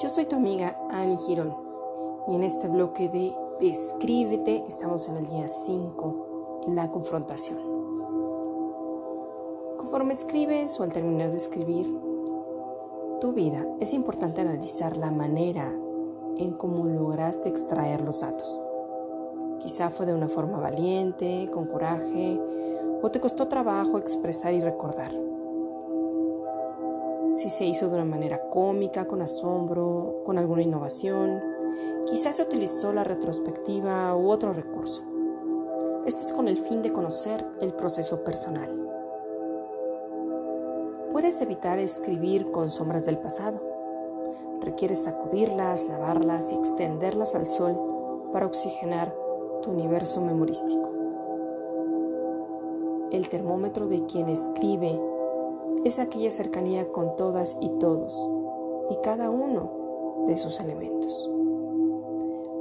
Yo soy tu amiga Annie Girón y en este bloque de Descríbete estamos en el día 5 en la confrontación. Conforme escribes o al terminar de escribir tu vida, es importante analizar la manera en cómo lograste extraer los datos. Quizá fue de una forma valiente, con coraje, o te costó trabajo expresar y recordar si se hizo de una manera cómica, con asombro, con alguna innovación. Quizás se utilizó la retrospectiva u otro recurso. Esto es con el fin de conocer el proceso personal. Puedes evitar escribir con sombras del pasado. Requieres sacudirlas, lavarlas y extenderlas al sol para oxigenar tu universo memorístico. El termómetro de quien escribe es aquella cercanía con todas y todos y cada uno de sus elementos.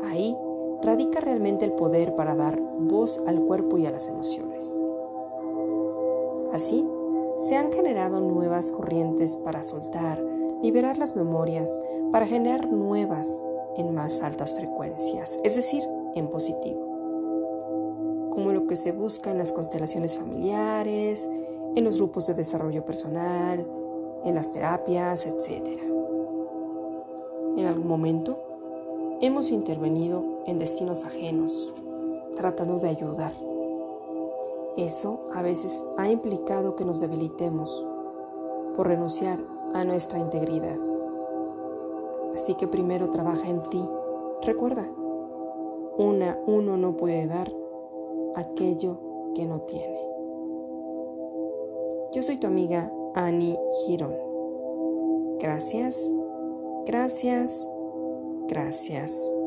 Ahí radica realmente el poder para dar voz al cuerpo y a las emociones. Así, se han generado nuevas corrientes para soltar, liberar las memorias, para generar nuevas en más altas frecuencias, es decir, en positivo. Como lo que se busca en las constelaciones familiares, en los grupos de desarrollo personal, en las terapias, etc. En algún momento hemos intervenido en destinos ajenos, tratando de ayudar. Eso a veces ha implicado que nos debilitemos por renunciar a nuestra integridad. Así que primero trabaja en ti. Recuerda, una, uno no puede dar aquello que no tiene. Yo soy tu amiga Annie Girón. Gracias, gracias, gracias.